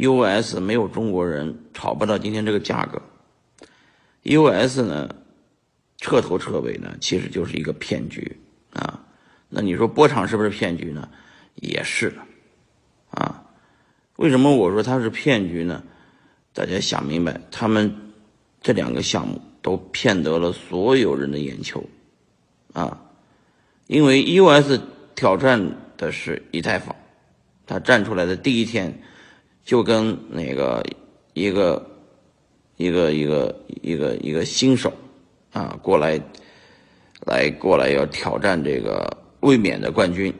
U.S. 没有中国人炒不到今天这个价格。U.S. 呢，彻头彻尾呢，其实就是一个骗局啊。那你说波场是不是骗局呢？也是啊。为什么我说它是骗局呢？大家想明白，他们这两个项目都骗得了所有人的眼球啊。因为 U.S. 挑战的是以太坊，它站出来的第一天。就跟那个一个一个一个一个一个新手啊过来来过来要挑战这个卫冕的冠军。